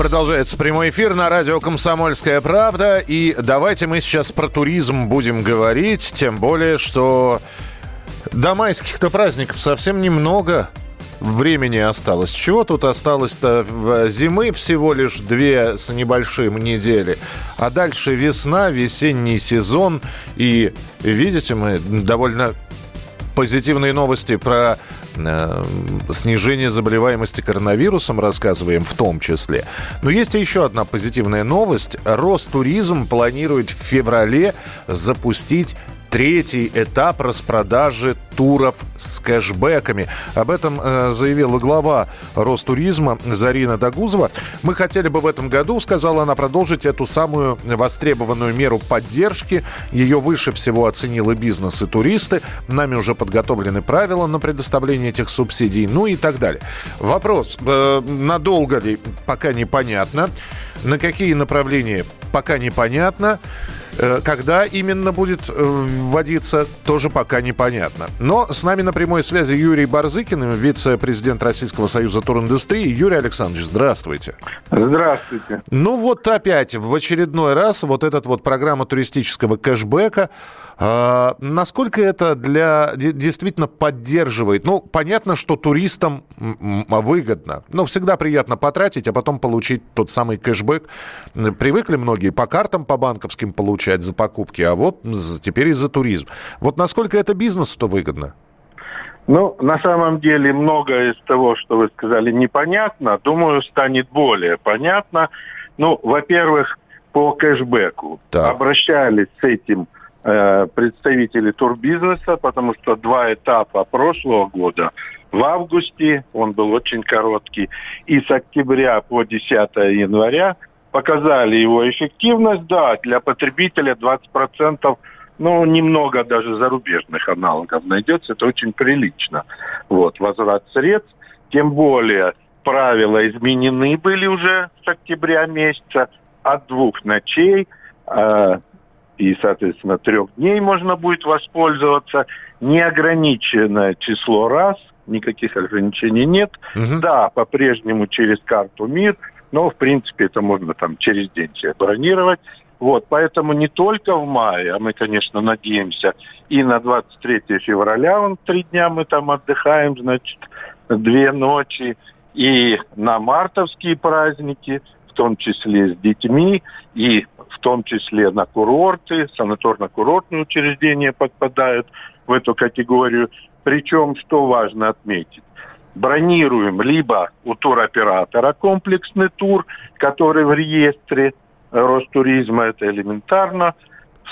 Продолжается прямой эфир на радио «Комсомольская правда». И давайте мы сейчас про туризм будем говорить. Тем более, что до майских-то праздников совсем немного времени осталось. Чего тут осталось-то? Зимы всего лишь две с небольшим недели. А дальше весна, весенний сезон. И видите, мы довольно позитивные новости про э, снижение заболеваемости коронавирусом рассказываем в том числе. Но есть еще одна позитивная новость. Ростуризм планирует в феврале запустить третий этап распродажи туров с кэшбэками. Об этом э, заявила глава Ростуризма Зарина Дагузова. Мы хотели бы в этом году, сказала она, продолжить эту самую востребованную меру поддержки. Ее выше всего оценил и бизнес, и туристы. Нами уже подготовлены правила на предоставление этих субсидий, ну и так далее. Вопрос, э, надолго ли, пока непонятно. На какие направления, пока непонятно. Э, Когда именно будет э, вводиться, тоже пока непонятно. Но с нами на прямой связи Юрий Барзыкин, вице-президент Российского союза туриндустрии. Юрий Александрович, здравствуйте. Здравствуйте. Ну вот опять в очередной раз вот эта вот программа туристического кэшбэка. А, насколько это для де- действительно поддерживает? Ну, понятно, что туристам выгодно. Но всегда приятно потратить, а потом получить тот самый кэшбэк. Привыкли многие по картам, по банковским получать за покупки, а вот теперь и за туризм. Вот насколько это бизнесу-то выгодно? Ну, на самом деле, многое из того, что вы сказали, непонятно. Думаю, станет более понятно. Ну, во-первых, по кэшбэку. Так. Обращались с этим э, представители турбизнеса, потому что два этапа прошлого года в августе, он был очень короткий, и с октября по 10 января показали его эффективность, да, для потребителя 20% ну, немного даже зарубежных аналогов найдется, это очень прилично. Вот, возврат средств, тем более правила изменены были уже с октября месяца, от двух ночей э, и, соответственно, трех дней можно будет воспользоваться. Неограниченное число раз, никаких ограничений нет. Мгм. Да, по-прежнему через карту МИР, но, в принципе, это можно там через день себе бронировать. Вот, поэтому не только в мае, а мы, конечно, надеемся, и на 23 февраля, он три дня мы там отдыхаем, значит, две ночи, и на мартовские праздники, в том числе с детьми, и в том числе на курорты, санаторно-курортные учреждения подпадают в эту категорию. Причем, что важно отметить, бронируем либо у туроператора комплексный тур, который в реестре Ростуризма, это элементарно.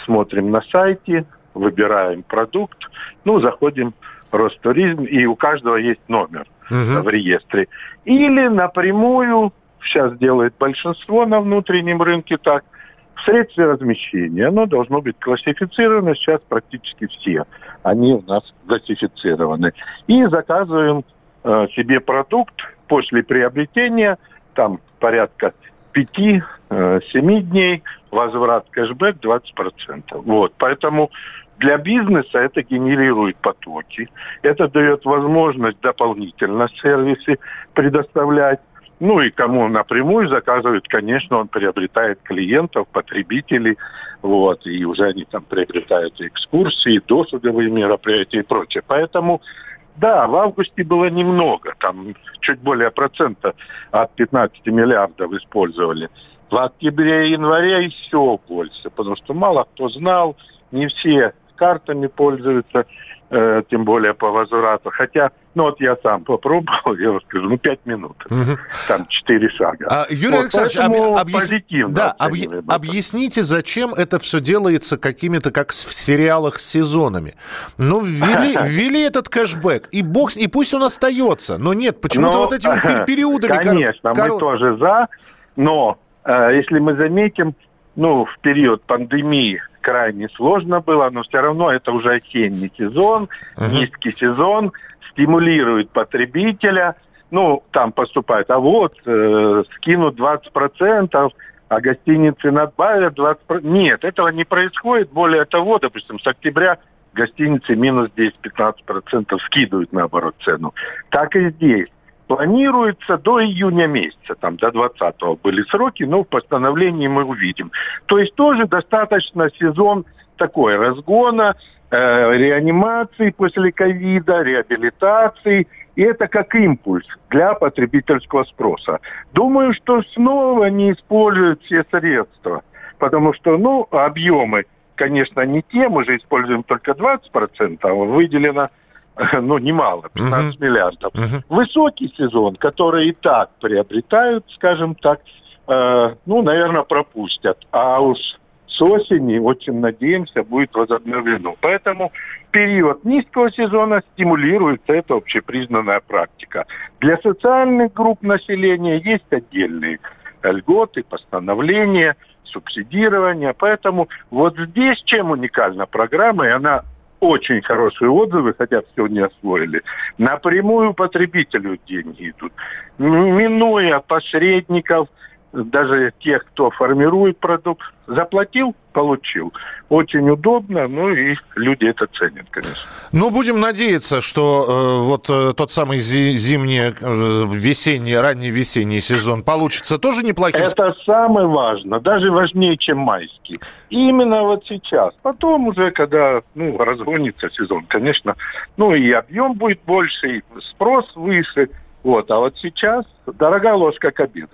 Смотрим на сайте, выбираем продукт, ну, заходим в Ростуризм, и у каждого есть номер Мгм. в реестре. Или напрямую, сейчас делает большинство на внутреннем рынке так, в средстве размещения. Оно должно быть классифицировано, сейчас практически все они у нас классифицированы. И заказываем э, себе продукт после приобретения, там порядка 5-7 дней, возврат кэшбэк 20%. Вот, поэтому для бизнеса это генерирует потоки, это дает возможность дополнительно сервисы предоставлять. Ну и кому напрямую заказывают, конечно, он приобретает клиентов, потребителей, вот, и уже они там приобретают экскурсии, досуговые мероприятия и прочее. Поэтому, да, в августе было немного, там чуть более процента от 15 миллиардов использовали. В октябре и январе еще больше, потому что мало кто знал, не все картами пользуются, э, тем более по возврату. Хотя, ну вот я сам попробовал, я вам скажу, ну пять минут, Мгм. там четыре шага. А, Юрий Вот, Александрович, объ- объяс- позитивно да, объ- объясните, зачем это все делается какими-то, как в сериалах с сезонами. Ну, ввели, ввели этот кэшбэк, и бокс, и пусть он остается. Но нет, почему-то вот этими пер- периодами... Конечно, кор- мы тоже за, но э, если мы заметим, ну, в период пандемии крайне сложно было, но все равно это уже осенний сезон, uh-huh. низкий сезон, стимулирует потребителя, ну, там поступает, а вот, э, скинут 20%, а гостиницы надбавят 20%. Нет, этого не происходит. Более того, допустим, с октября гостиницы минус 10-15% скидывают, наоборот, цену. Так и здесь. Планируется до июня месяца, там до 20-го были сроки, но в постановлении мы увидим. То есть тоже достаточно сезон такой разгона, э, реанимации после ковида, реабилитации. И это как импульс для потребительского спроса. Думаю, что снова не используют все средства, потому что, ну, объемы – конечно, не те, мы же используем только 20%, а выделено ну, немало, 15 uh-huh. миллиардов. Uh-huh. Высокий сезон, который и так приобретают, скажем так, э, ну, наверное, пропустят. А уж с осени, очень надеемся, будет возобновлено. Поэтому период низкого сезона стимулируется, это общепризнанная практика. Для социальных групп населения есть отдельные льготы, постановления – субсидирования. Поэтому вот здесь чем уникальна программа, и она очень хорошие отзывы, хотя все не освоили. Напрямую потребителю деньги идут. Минуя посредников, даже тех, кто формирует продукт, заплатил, получил. Очень удобно, ну и люди это ценят, конечно. Ну, будем надеяться, что э, вот э, тот самый зи- зимний, э, весенний, ранний весенний сезон получится тоже неплохим. Это самое важное, даже важнее, чем майский. Именно вот сейчас. Потом уже, когда ну, разгонится сезон, конечно, ну и объем будет больше, и спрос выше – вот, а вот сейчас дорогая ложка к обеду.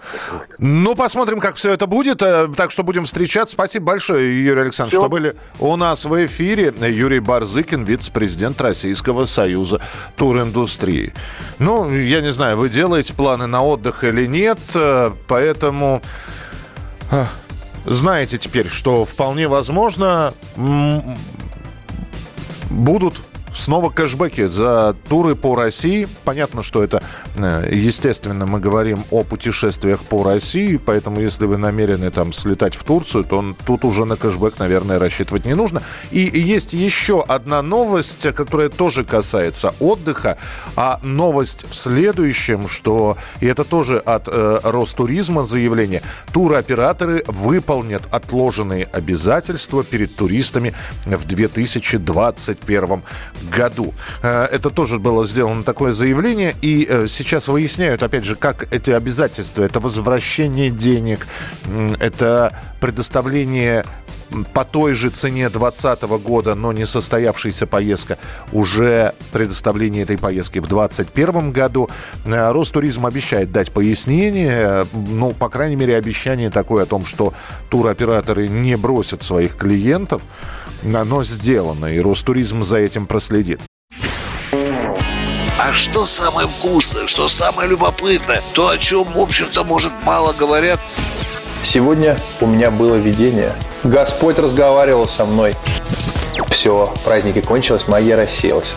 Ну, посмотрим, как все это будет. Э, так что будем встречаться. Спасибо большое, Юрий Александрович, все. что были у нас в эфире. Юрий Барзыкин, вице-президент Российского союза туриндустрии. Ну, я не знаю, вы делаете планы на отдых или нет, э, поэтому э, знаете теперь, что вполне возможно будут Снова кэшбэки за туры по России. Понятно, что это, э, естественно, мы говорим о путешествиях по России, поэтому если вы намерены там слетать в Турцию, то тут уже на кэшбэк, наверное, рассчитывать не нужно. И есть еще одна новость, которая тоже касается отдыха, а новость в следующем, что, и это тоже от э, Ростуризма заявление, туроператоры выполнят отложенные обязательства перед туристами в 2021 году. Э, это тоже было сделано такое заявление. И э, сейчас выясняют, опять же, как эти обязательства. Это возвращение денег, это предоставление по той же цене 2020 года, но не состоявшаяся поездка, уже предоставление этой поездки в 2021 году. Э, Ростуризм обещает дать пояснение, ну, по крайней мере, обещание такое о том, что туроператоры не бросят своих клиентов оно сделано, и Ростуризм за этим проследит. А что самое вкусное, что самое любопытное, то, о чем, в общем-то, может, мало говорят? Сегодня у меня было видение. Господь разговаривал со мной. Все, праздники кончились, магия рассеялась.